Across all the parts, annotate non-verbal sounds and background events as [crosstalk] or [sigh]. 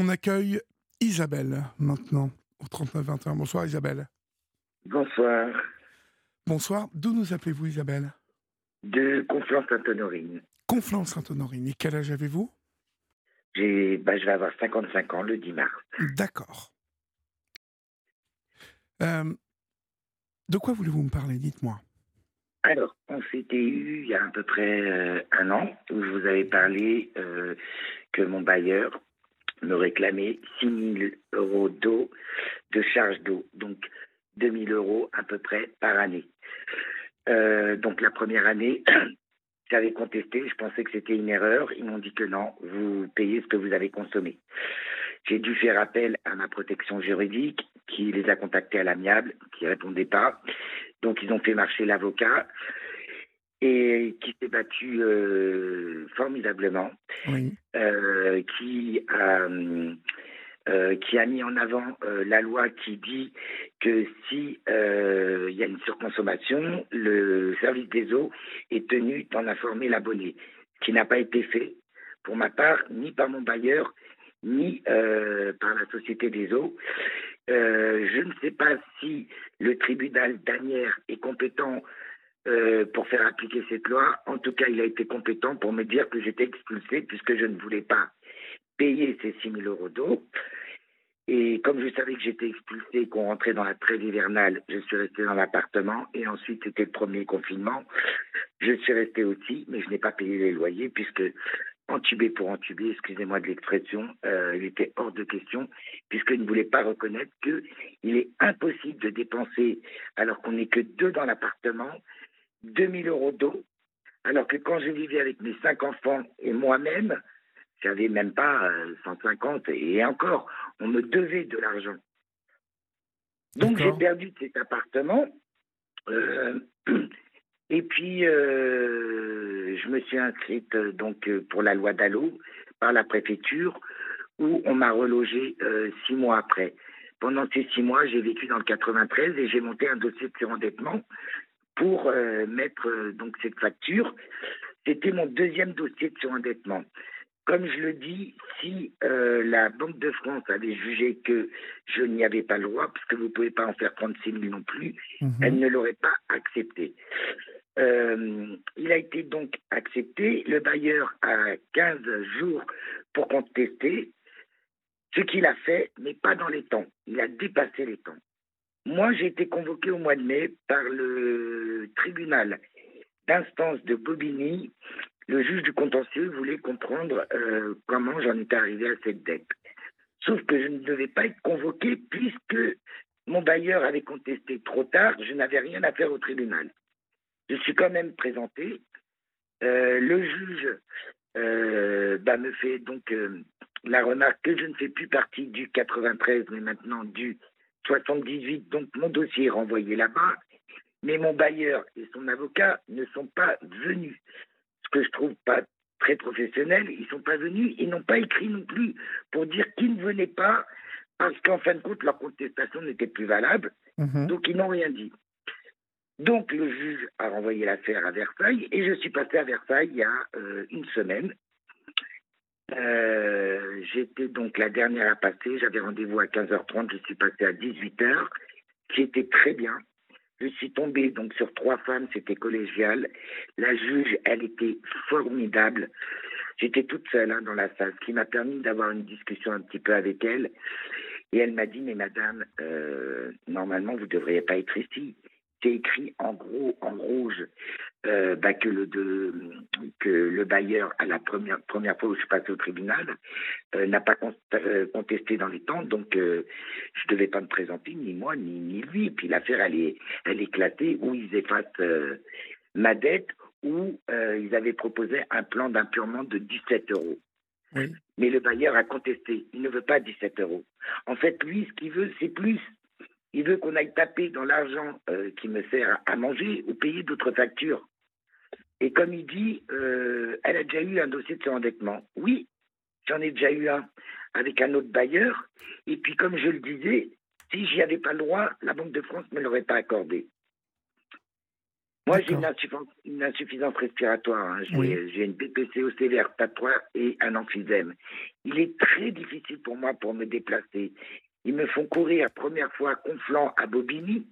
On accueille Isabelle maintenant au 39-21. Bonsoir Isabelle. Bonsoir. Bonsoir. D'où nous appelez-vous Isabelle? De Conflans-Sainte-Honorine. Conflans-Sainte-Honorine. Et quel âge avez-vous? Bah, Je vais avoir 55 ans le 10 mars. D'accord. Euh, de quoi voulez-vous me parler? Dites-moi. Alors, on s'était eu il y a à peu près euh, un an où je vous avais parlé euh, que mon bailleur me réclamait 6 000 euros d'eau, de charge d'eau, donc 2 000 euros à peu près par année. Euh, donc la première année, [clears throat] j'avais contesté, je pensais que c'était une erreur. Ils m'ont dit que non, vous payez ce que vous avez consommé. J'ai dû faire appel à ma protection juridique qui les a contactés à l'amiable, qui ne répondait pas. Donc ils ont fait marcher l'avocat et qui s'est battu euh, formidablement, euh, qui a euh, qui a mis en avant la loi qui dit que si il y a une surconsommation, le service des eaux est tenu d'en informer l'abonné, ce qui n'a pas été fait pour ma part ni par mon bailleur ni par la société des eaux. je ne sais pas si le tribunal d'Anières est compétent euh, pour faire appliquer cette loi. En tout cas, il a été compétent pour me dire que j'étais expulsé puisque je ne voulais pas payer ces 6 000 euros d'eau. Et comme je savais que j'étais expulsé qu'on rentrait dans la trêve hivernale, je suis resté dans l'appartement. Et ensuite, c'était le premier confinement. Je suis resté aussi, mais je n'ai pas payé les loyers puisque entubé pour entubé, excusez-moi de l'expression, euh, il était hors de question, puisqu'il ne voulait pas reconnaître qu'il est impossible de dépenser, alors qu'on n'est que deux dans l'appartement, 2000 euros d'eau, alors que quand je vivais avec mes cinq enfants et moi-même, j'avais même pas 150 euh, et encore, on me devait de l'argent. Donc j'ai perdu cet appartement. Euh, [clears throat] et puis euh, je me suis inscrite donc pour la loi d'Allo par la préfecture où on m'a relogé six mois après. Pendant ces six mois, j'ai vécu dans le 93 et j'ai monté un dossier de surendettement pour euh, mettre euh, donc cette facture. C'était mon deuxième dossier de surendettement. Comme je le dis, si euh, la Banque de France avait jugé que je n'y avais pas le droit, parce que vous ne pouvez pas en faire 36 000 non plus, mhm. elle ne l'aurait pas accepté. il a été donc accepté. Le bailleur a 15 jours pour contester, ce qu'il a fait, mais pas dans les temps. Il a dépassé les temps. Moi, j'ai été convoqué au mois de mai par le tribunal d'instance de Bobigny. Le juge du contentieux voulait comprendre euh, comment j'en étais arrivé à cette dette. Sauf que je ne devais pas être convoqué puisque mon bailleur avait contesté trop tard, je n'avais rien à faire au tribunal. Je suis quand même présenté. Euh, le juge euh, bah, me fait donc la remarque que je ne fais plus partie du 93, mais maintenant du 78, donc mon dossier est renvoyé là-bas, mais mon bailleur et son avocat ne sont pas venus. Ce que je trouve pas très professionnel, ils sont pas venus, ils n'ont pas écrit non plus pour dire qu'ils ne venaient pas parce qu'en fin de compte, leur contestation n'était plus valable, mhm. donc ils n'ont rien dit. Donc le juge a renvoyé l'affaire à Versailles et je suis passé à Versailles il y a euh, une semaine euh, j'étais donc la dernière à passer. J'avais rendez-vous à 15h30. Je suis passé à 18h, qui était très bien. Je suis tombé donc sur trois femmes, c'était collégial. La juge, elle était formidable. J'étais toute seule hein, dans la salle, ce qui m'a permis d'avoir une discussion un petit peu avec elle. Et elle m'a dit, mais madame, euh, normalement, vous ne devriez pas être ici c'est écrit en gros, en rouge, euh, bah, que, le, de, que le bailleur, à la première, première fois où je suis passé au tribunal, euh, n'a pas euh, contesté dans les temps, donc je ne devais pas me présenter, ni moi, ni, ni lui. Et puis l'affaire, elle est, elle est éclatée, où ils effacent ma dette, où ils avaient proposé un plan d'impurement de 17 euros. Mais le bailleur a contesté. Il ne veut pas 17 euros. En fait, lui, ce qu'il veut, c'est plus. Il veut qu'on aille taper dans l'argent euh, qui me sert à manger ou payer d'autres factures. Et comme il dit, euh, elle a déjà eu un dossier de surendettement. Oui, j'en ai déjà eu un avec un autre bailleur. Et puis, comme je le disais, si j'y avais pas le droit, la Banque de France ne me l'aurait pas accordé. Moi, j'ai une, insuffisance respiratoire. Hein. J'ai une BPCO sévère, stade 3 et un emphysème. Il est très difficile pour moi pour me déplacer. Ils me font courir, première fois, Conflans à Bobigny,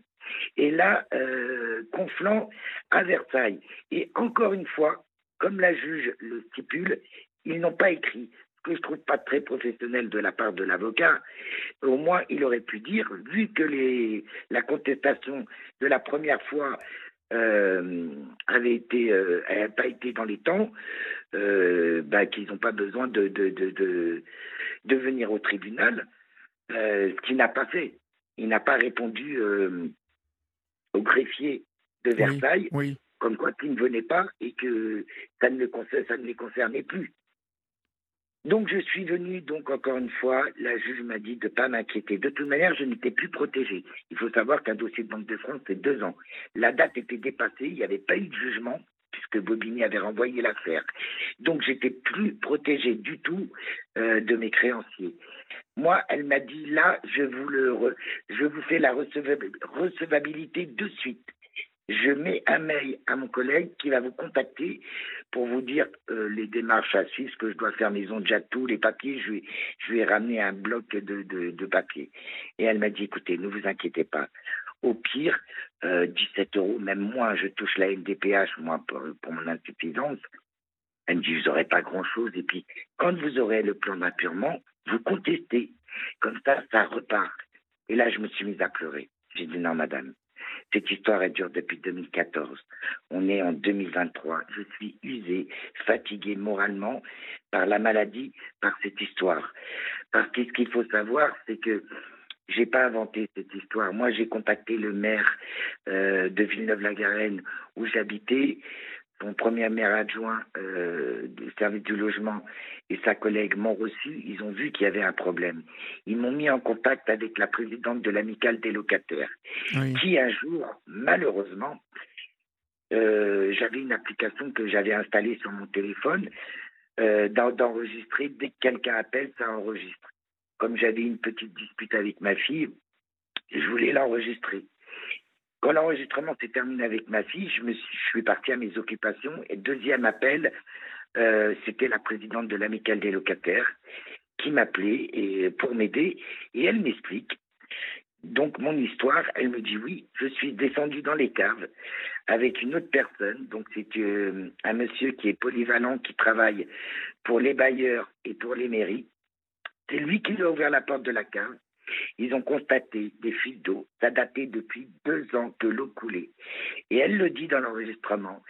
et là, euh, Conflans à Versailles. Et encore une fois, comme la juge le stipule, ils n'ont pas écrit que je trouve pas très professionnel de la part de l'avocat, au moins il aurait pu dire, vu que les, la contestation de la première fois euh, avait été, euh, pas été dans les temps, euh, bah, qu'ils n'ont pas besoin de, de, venir au tribunal, ce qu'il n'a pas fait. Il n'a pas répondu au greffier de Versailles, comme quoi il ne venait pas et que ça ne, ça ne les concernait plus. Donc je suis venu, donc encore une fois, la juge m'a dit de ne pas m'inquiéter. De toute manière, je n'étais plus protégé. Il faut savoir qu'un dossier de Banque de France, c'est deux ans. La date était dépassée, il n'y avait pas eu de jugement, puisque Bobigny avait renvoyé l'affaire. Donc j'étais plus protégé du tout euh, de mes créanciers. Moi, elle m'a dit là, je vous, le je vous fais la recevabilité de suite je mets un mail à mon collègue qui va vous contacter pour vous dire euh, les démarches à suivre, ce que je dois faire, maison déjà tous les papiers, je vais, je vais ramener un bloc de, de, de papiers. Et elle m'a dit, écoutez, ne vous inquiétez pas. Au pire, euh, 17 euros, même moi, je touche la NDPH, moi, pour, pour mon insuffisance. Elle me dit, vous n'aurez pas grand-chose. Et puis, quand vous aurez le plan d'appurement, vous contestez. Comme ça, ça repart. Et là, je me suis mise à pleurer. J'ai dit, non, madame, cette histoire, elle dure depuis 2014. On est en 2023. Je suis usé, fatigué moralement par la maladie, par cette histoire. Parce que ce qu'il faut savoir, c'est que j'ai pas inventé cette histoire. Moi, j'ai contacté le maire euh, de Villeneuve-la-Garenne où j'habitais son premier maire adjoint euh, du service du logement et sa collègue m'ont reçu, ils ont vu qu'il y avait un problème. Ils m'ont mis en contact avec la présidente de l'amicale des locataires, qui un jour, malheureusement, euh, j'avais une application que j'avais installée sur mon téléphone, d'enregistrer, dès que quelqu'un appelle, ça enregistre. Comme j'avais une petite dispute avec ma fille, je voulais l'enregistrer. Quand l'enregistrement s'est terminé avec ma fille, je, suis, je suis parti à mes occupations. Et deuxième appel, euh, c'était la présidente de l'amicale des locataires qui m'appelait pour m'aider. Et elle m'explique. Donc mon histoire, elle me dit oui, je suis descendu dans les caves avec une autre personne. Donc c'est euh, un monsieur qui est polyvalent, qui travaille pour les bailleurs et pour les mairies. C'est lui qui a ouvert la porte de la cave. Ils ont constaté des fuites d'eau. Ça datait depuis deux ans que l'eau coulait. Et elle le dit dans l'enregistrement.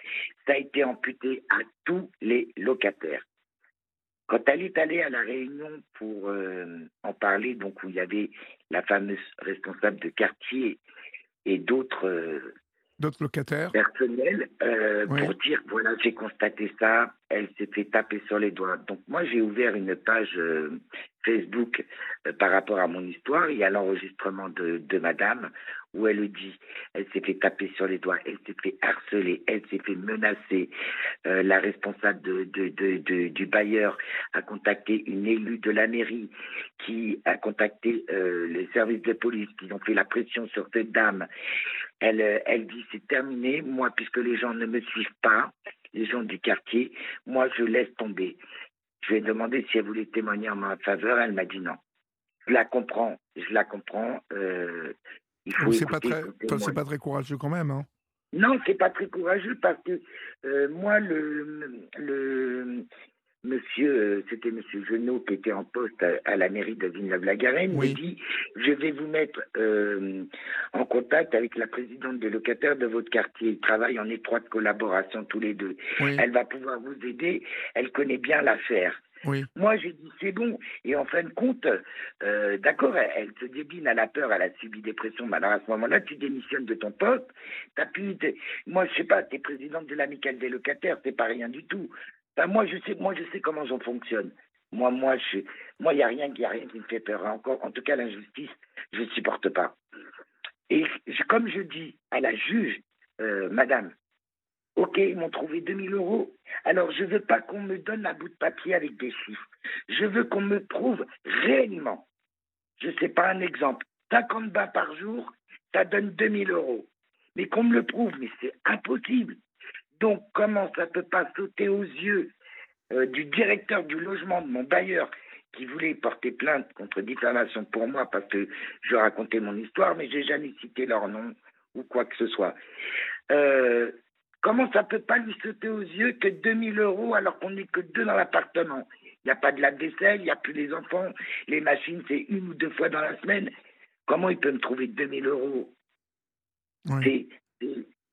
Ça a été amputé à tous les locataires. Quand elle est allée à la réunion pour euh, en parler, donc où il y avait la fameuse responsable de quartier et d'autres euh, d'autres locataires personnels euh, pour dire voilà j'ai constaté ça elle s'est fait taper sur les doigts donc moi j'ai ouvert une page Facebook euh, par rapport à mon histoire. Il y a l'enregistrement de, madame où elle dit, elle s'est fait taper sur les doigts, elle s'est fait harceler, elle s'est fait menacer. Euh, la responsable du bailleur a contacté une élue de la mairie qui a contacté euh, les services de police qui ont fait la pression sur cette dame. Elle, elle dit c'est terminé, moi puisque les gens ne me suivent pas, les gens du quartier, moi je laisse tomber. Je lui ai demandé si elle voulait témoigner en ma faveur. Elle m'a dit non. Je la comprends. Je la comprends. Euh, il faut c'est pas très, c'est pas très courageux quand même. Hein. Non, c'est pas très courageux parce que euh, moi, le, le monsieur, euh, c'était monsieur Genot qui était en poste à, la mairie de Villeneuve-la-Garenne, me dit Je vais vous mettre euh, en contact avec la présidente des locataires de votre quartier. Ils travaillent en étroite collaboration tous les deux. Elle va pouvoir vous aider. Elle connaît bien l'affaire. Moi, j'ai dit c'est bon. Et en fin de compte, euh, d'accord, elle, se débine, elle a peur, elle a subi des pressions. Mais alors à ce moment-là, tu démissionnes de ton poste. As pu, moi, je sais pas, tu es présidente de l'amicale des locataires, c'est pas rien du tout. Moi, je sais, moi, je sais comment j'en fonctionne. Moi, moi, je, moi, il y a rien, y a rien qui me fait peur. Encore, en tout cas, l'injustice, je ne supporte pas. Et comme je dis à la juge, euh, Madame, Ok, ils m'ont trouvé 2000 euros. Alors, je ne veux pas qu'on me donne un bout de papier avec des chiffres. Je veux qu'on me prouve réellement. Je ne sais pas un exemple. 50 bas par jour, ça donne 2000 euros. mais qu'on me le prouve, mais c'est impossible. Donc comment ça peut pas sauter aux yeux euh, du directeur du logement de mon bailleur qui voulait porter plainte contre diffamation pour moi parce que je racontais mon histoire, mais j'ai jamais cité leur nom ou quoi que ce soit. Euh, comment ça peut pas lui sauter aux yeux que 2000 euros alors qu'on n'est que deux dans l'appartement? Il n'y a pas de la vaisselle, il n'y a plus les enfants, les machines c'est une ou deux fois dans la semaine. Comment il peut me trouver 2000 euros?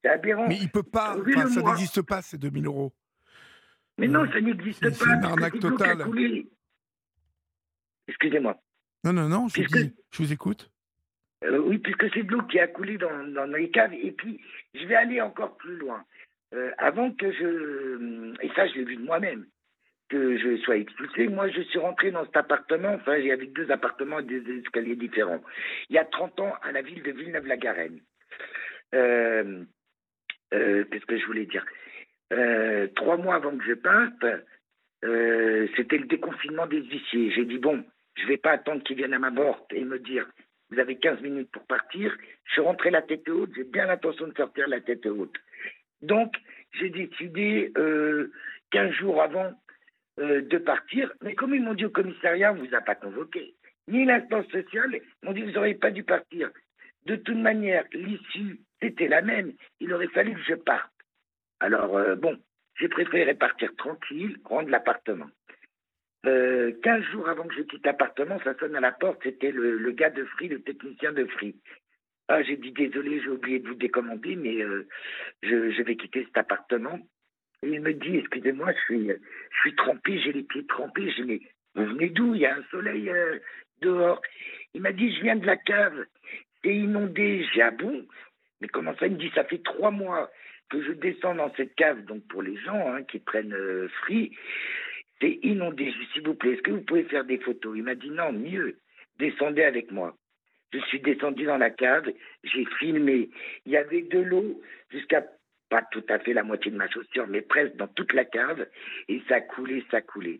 C'est aberrant. Mais il peut pas, ça n'existe pas ces 2000 euros. Mais non, ça n'existe pas. C'est une arnaque totale. Excusez-moi. Non, non, non, je, je vous écoute. Euh, oui, puisque c'est de l'eau qui a coulé dans, dans, les caves. Et puis, je vais aller encore plus loin. Euh, avant que je. Et ça, je l'ai vu de moi-même. Que je sois expulsé. Moi, je suis rentré dans cet appartement. Enfin, il y avait deux appartements et des escaliers différents. Il y a 30 ans, à la ville de Villeneuve-la-Garenne. Euh, Qu'est-ce que je voulais dire? Trois mois avant que je parte, c'était le déconfinement des huissiers. J'ai dit, bon, je ne vais pas attendre qu'ils viennent à ma porte et me dire vous avez 15 minutes pour partir. Je suis rentré la tête haute, j'ai bien l'intention de sortir la tête haute. Donc, j'ai décidé euh, 15 jours avant euh, de partir, mais comme ils m'ont dit au commissariat, on ne vous a pas convoqué, ni l'instance sociale, ils m'ont dit vous n'auriez pas dû partir. De toute manière, l'issue, c'était la même. Il aurait fallu que je parte. Alors, euh, bon, j'ai préféré partir tranquille, rendre l'appartement. Euh, 15 jours avant que je quitte l'appartement, ça sonne à la porte, c'était le, gars de Free, le technicien de Free. Ah, j'ai dit désolé, j'ai oublié de vous décommander, mais euh, je, vais quitter cet appartement. Et il me dit, excusez-moi, je suis, je trempé, j'ai les pieds trempés. Dis, mais vous venez d'où? Il y a un soleil euh, dehors. Il m'a dit, je viens de la cave, c'est inondé. J'ai ah bon? Mais comment ça Il me dit, ça fait trois mois que je descends dans cette cave, donc pour les gens hein, qui prennent euh, Free, c'est inondé. S'il vous plaît, est-ce que vous pouvez faire des photos? Il m'a dit non, mieux, descendez avec moi. Je suis descendu dans la cave, j'ai filmé. Il y avait de l'eau jusqu'à pas tout à fait la moitié de ma chaussure, mais presque dans toute la cave, et ça coulait, ça coulait.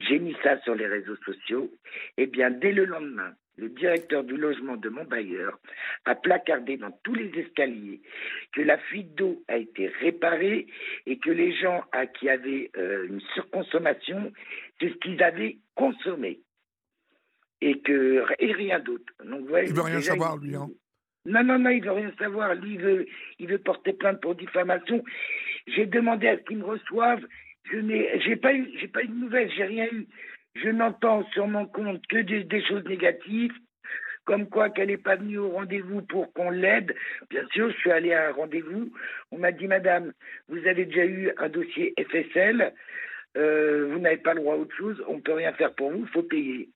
J'ai mis ça sur les réseaux sociaux. Eh bien, dès le lendemain, le directeur du logement de mon bailleur a placardé dans tous les escaliers que la fuite d'eau a été réparée et que les gens à qui avaient euh, une surconsommation, c'est ce qu'ils avaient consommé. Et, que, et rien d'autre. Donc, il veut rien savoir, lui. Hein. Non, non, non, il veut rien savoir. Lui, il veut, il veut porter plainte pour diffamation. J'ai demandé à ce qu'il me reçoive. Je n'ai j'ai pas, eu, j'ai pas eu de nouvelles, j'ai rien eu. Je n'entends sur mon compte que des, choses négatives, comme quoi qu'elle n'est pas venue au rendez-vous pour qu'on l'aide. Bien sûr, je suis allé à un rendez-vous. On m'a dit, Madame, vous avez déjà eu un dossier FSL, euh, vous n'avez pas le droit à autre chose, on ne peut rien faire pour vous, il faut payer.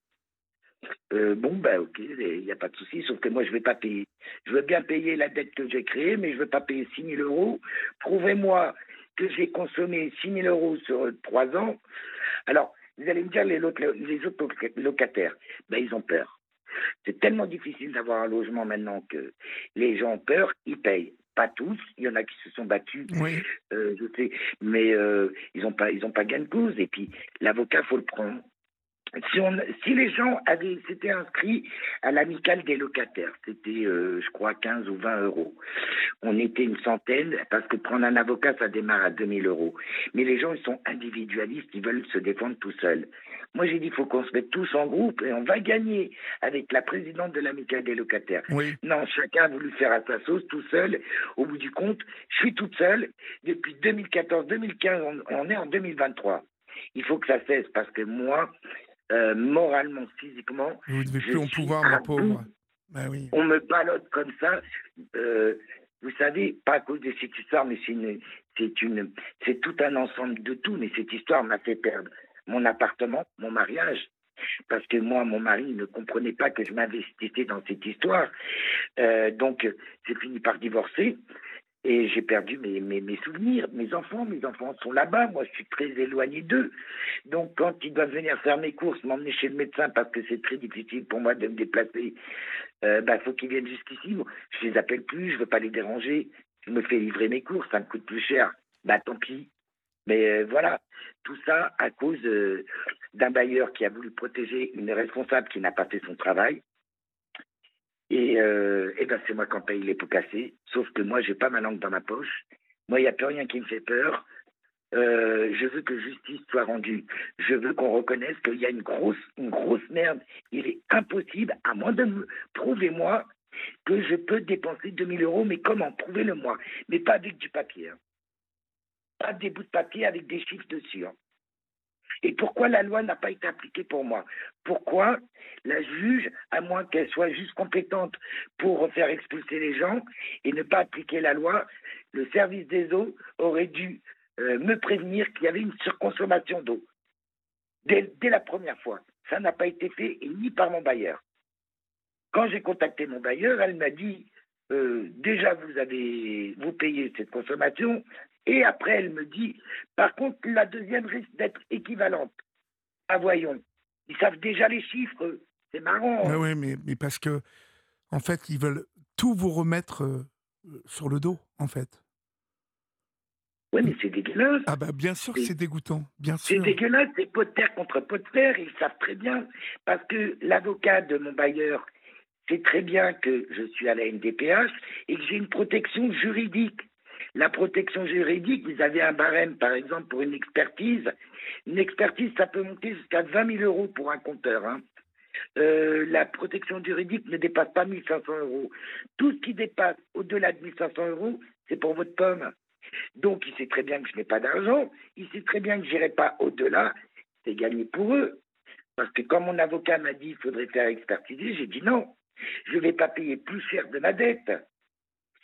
Euh, bon, ben ok, il n'y a pas de souci, sauf que moi, je ne vais pas payer. Je veux bien payer la dette que j'ai créée, mais je ne veux pas payer 6 000 euros. Prouvez-moi que j'ai consommé 6 000 euros sur trois ans. Alors, vous allez me dire, les, autres, les autres locataires, ben, ils ont peur. C'est tellement difficile d'avoir un logement maintenant que les gens ont peur, ils payent. Pas tous, il y en a qui se sont battus, euh, je sais, mais euh, ils n'ont pas, ils ont pas gain de cause. Et puis l'avocat, faut le prendre si, on, si, les gens avaient s'étaient inscrits à l'amicale des locataires, c'était, euh, je crois, 15 ou 20 euros. On était une centaine, parce que prendre un avocat, ça démarre à 2000 euros. Mais les gens, ils sont individualistes, ils veulent se défendre tout seuls. Moi, j'ai dit, il faut qu'on se mette tous en groupe et on va gagner avec la présidente de l'amicale des locataires. Non, chacun a voulu faire à sa sauce tout seul. Au bout du compte, je suis toute seule. Depuis 2014-2015, on, on est en 2023. Il faut que ça cesse parce que moi, euh, moralement, physiquement. Vous ne devez plus en pouvoir, ma pauvre. Ben oui. On me balote comme ça. Euh, vous savez, pas à cause de cette histoire, mais c'est une, c'est une, c'est tout un ensemble de tout. Mais cette histoire m'a fait perdre mon appartement, mon mariage, parce que moi, mon mari ne comprenait pas que je m'investissais dans cette histoire. Euh, donc, j'ai fini par divorcer. Et j'ai perdu mes, mes, souvenirs, mes enfants, mes enfants sont là-bas, moi je suis très éloigné d'eux. Donc quand ils doivent venir faire mes courses, m'emmener chez le médecin parce que c'est très difficile pour moi de me déplacer, il euh, bah, faut qu'ils viennent jusqu'ici. Je les appelle plus, je veux pas les déranger, je me fais livrer mes courses, ça me coûte plus cher. Bah tant pis. Mais euh, voilà, tout ça à cause euh, d'un bailleur qui a voulu protéger une responsable qui n'a pas fait son travail. Et, euh, ben c'est moi qui en paye les pots cassés. Sauf que moi, j'ai pas ma langue dans ma poche. Moi, il n'y a plus rien qui me fait peur. Euh, je veux que justice soit rendue. Je veux qu'on reconnaisse qu'il y a une grosse, une grosse merde. Il est impossible, à moins de me prouver moi, que je peux dépenser 2000 euros. Mais comment? Prouvez-le moi. Mais pas avec du papier. hein. Pas des bouts de papier avec des chiffres dessus. hein. Et pourquoi la loi n'a pas été appliquée pour moi? Pourquoi la juge, à moins qu'elle soit juste compétente pour faire expulser les gens et ne pas appliquer la loi, le service des eaux aurait dû euh, me prévenir qu'il y avait une surconsommation d'eau. Dès, la première fois. Ça n'a pas été fait, et ni par mon bailleur. Quand j'ai contacté mon bailleur, elle m'a dit euh, déjà vous avez vous payez cette consommation, et après elle me dit par contre la deuxième risque d'être équivalente. Ah voyons, ils savent déjà les chiffres, c'est marrant. Mais oui, mais, mais parce que, en fait, ils veulent tout vous remettre euh, sur le dos, en fait. Oui, mais c'est dégueulasse. Ah bah bien sûr que c'est dégoûtant, bien C'est sûr. dégueulasse, c'est pot de terre contre pot de fer, ils savent très bien. Parce que l'avocat de mon bailleur sait très bien que je suis à la NDPH et que j'ai une protection juridique. La protection juridique, vous avez un barème, par exemple, pour une expertise. Une expertise, ça peut monter jusqu'à 20 000 euros pour un compteur. hein. Euh, la protection juridique ne dépasse pas 1500 euros. Tout ce qui dépasse au-delà de 1500 euros, c'est pour votre pomme. Donc, il sait très bien que je n'ai pas d'argent. Il sait très bien que je n'irai pas au-delà. C'est gagné pour eux. Parce que quand mon avocat m'a dit qu'il faudrait faire expertiser, j'ai dit non. Je ne vais pas payer plus cher de ma dette.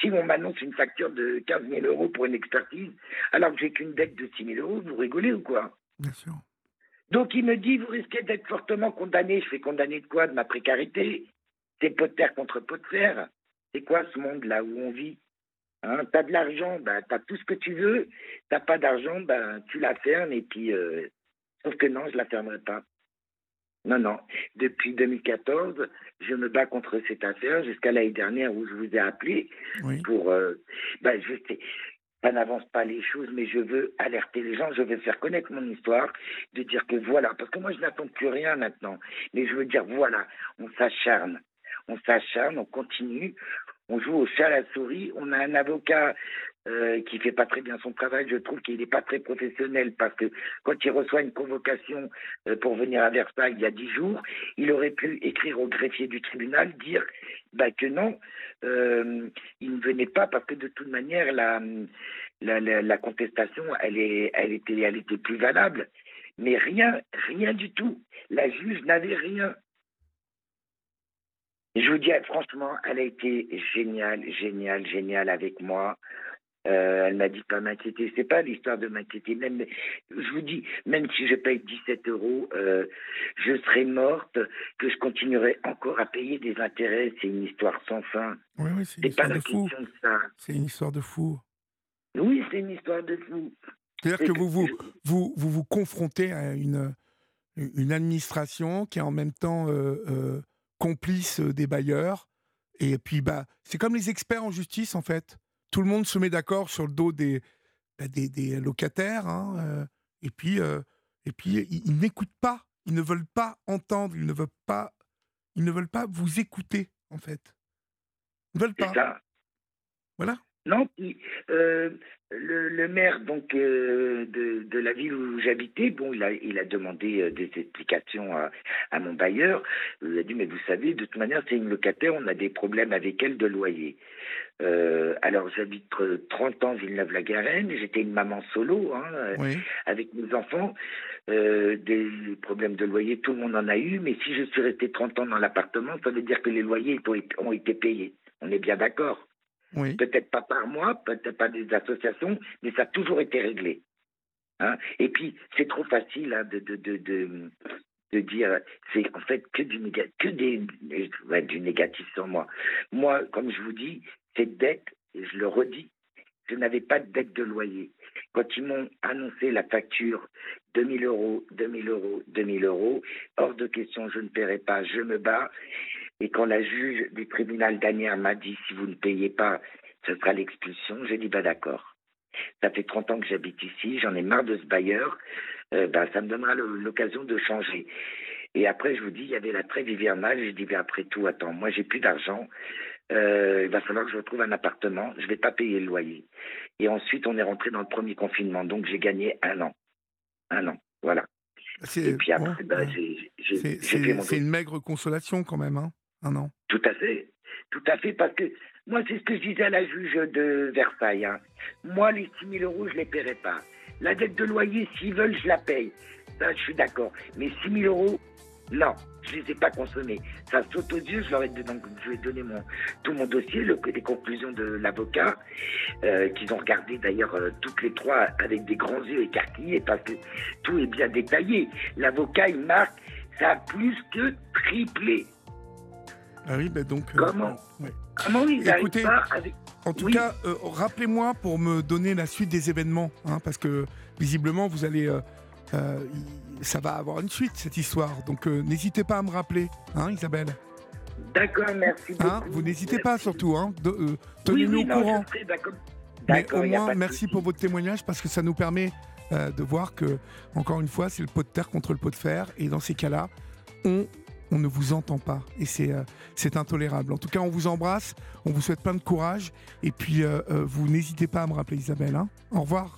Si on m'annonce une facture de 15 000 euros pour une expertise, alors que j'ai qu'une dette de 6 000 euros, vous rigolez ou quoi? Bien sûr. Donc il me dit, vous risquez d'être fortement condamné. Je fais condamner de quoi? De ma précarité C'est pot de terre contre pot de fer. C'est quoi ce monde-là où on vit? Hein, T'as de l'argent, ben, t'as tout ce que tu veux. T'as pas d'argent, ben, tu la fermes et puis... euh, Sauf que non, je la fermerai pas. Non, non. Depuis 2014, je me bats contre cette affaire jusqu'à l'année dernière où je vous ai appelé Oui. pour... euh, ben, je sais, ça n'avance pas les choses, mais je veux alerter les gens, je veux faire connaître mon histoire, de dire que voilà, parce que moi je n'attends plus rien maintenant, mais je veux dire voilà, on s'acharne, on s'acharne, on continue, on joue au chat à la souris, on a un avocat euh, qui fait pas très bien son travail, je trouve qu'il n'est pas très professionnel parce que quand il reçoit une convocation euh, pour venir à Versailles il y a dix jours, il aurait pu écrire au greffier du tribunal, dire bah, que non, euh, il ne venait pas parce que de toute manière la, la, contestation elle, est, elle, était, elle était plus valable. Mais rien, rien du tout. La juge n'avait rien. Je vous dis, franchement, elle a été géniale, géniale, géniale avec moi. Euh, elle m'a dit pas m'inquiéter. C'est pas l'histoire de m'inquiéter. Même, je vous dis, même si je paye 17 euros, euh, je serai morte, que je continuerai encore à payer des intérêts. C'est une histoire sans fin. Oui, oui, c'est une pas histoire de fou. de ça. C'est une histoire de fou. Oui, c'est une histoire de fou. C'est-à-dire que vous vous, je- vous, vous vous confrontez à une, une administration qui est en même temps euh, complice des bailleurs. Et puis, bah, c'est comme les experts en justice, en fait. Tout le monde se met d'accord sur le dos des, bah, des, des locataires. hein, euh, et puis, euh, et puis ils, ils n'écoutent pas. Ils ne veulent pas entendre. Ils ne veulent pas, ils ne veulent pas vous écouter, en fait. Ils ne veulent pas. Voilà. Non, euh, le, le maire donc euh, de, de la ville où j'habitais, bon, il a, il a demandé euh, des explications à, à mon bailleur. Il a dit, mais vous savez, de toute manière, c'est une locataire, on a des problèmes avec elle de loyer. Alors, j'habite euh, 30 ans Villeneuve-la-Garenne, j'étais une maman solo, hein, Oui. avec mes enfants. Des problèmes de loyer, tout le monde en a eu, mais si je suis resté 30 ans dans l'appartement, ça veut dire que les loyers ont été payés. On est bien d'accord Peut-être pas par moi, peut-être pas des associations, mais ça a toujours été réglé. Hein? Et puis, c'est trop facile hein, de, de, de, de, dire, c'est en fait que du, négatif sur moi. Moi, comme je vous dis, cette dette, et je le redis, je n'avais pas de dette de loyer. Quand ils m'ont annoncé la facture, 2000 euros, 2000 euros, 2000 euros, hors de question, je ne paierai pas, je me bats. Et quand la juge du tribunal d'Anières m'a dit si vous ne payez pas, ce sera l'expulsion, j'ai dit bah d'accord. Ça fait 30 ans que j'habite ici, j'en ai marre de ce bailleur, euh, bah, ça me donnera l'occasion de changer. Et après, je vous dis, il y avait la trêve hivernale. Je dis, mais après tout, attends, moi, j'ai plus d'argent. Euh, il va falloir que je retrouve un appartement. Je vais pas payer le loyer. Et ensuite, on est rentré dans le premier confinement. Donc, j'ai gagné un an. Un an. Voilà. Et puis après, ben, j'ai fait mon C'est une maigre consolation quand même, hein Tout à fait. Tout à fait, parce que moi, c'est ce que je disais à la juge de Versailles. Hein. Moi, les 6 000 euros, je ne les paierai pas. La dette de loyer, s'ils veulent, je la paye. Ça, je suis d'accord. Mais 6 000 euros, non, je ne les ai pas consommés. Ça saute aux yeux. Je leur ai donc, je vais donner mon, tout mon dossier, le, les conclusions de l'avocat, euh, qu'ils ont regardé d'ailleurs euh, toutes les trois avec des grands yeux écarquillés parce que tout est bien détaillé. L'avocat, il marque, ça a plus que triplé. Ah oui, ben donc. Euh, Comment Comment ils Écoutez, pas avec... En tout cas, rappelez-moi pour me donner la suite des événements, hein, parce que visiblement, vous allez ça va avoir une suite, cette histoire. Donc euh, n'hésitez pas à me rappeler, hein, Isabelle D'accord, merci hein, beaucoup. vous n'hésitez pas surtout, hein, euh, tenez-nous au courant. Mais au moins, merci pour votre témoignage parce que ça nous permet euh, de voir que, encore une fois, c'est le pot de terre contre le pot de fer. Et dans ces cas-là, on, on ne vous entend pas. Et c'est c'est intolérable. En tout cas, on vous embrasse, on vous souhaite plein de courage. Et puis, vous n'hésitez pas à me rappeler, Isabelle. Hein. Au revoir.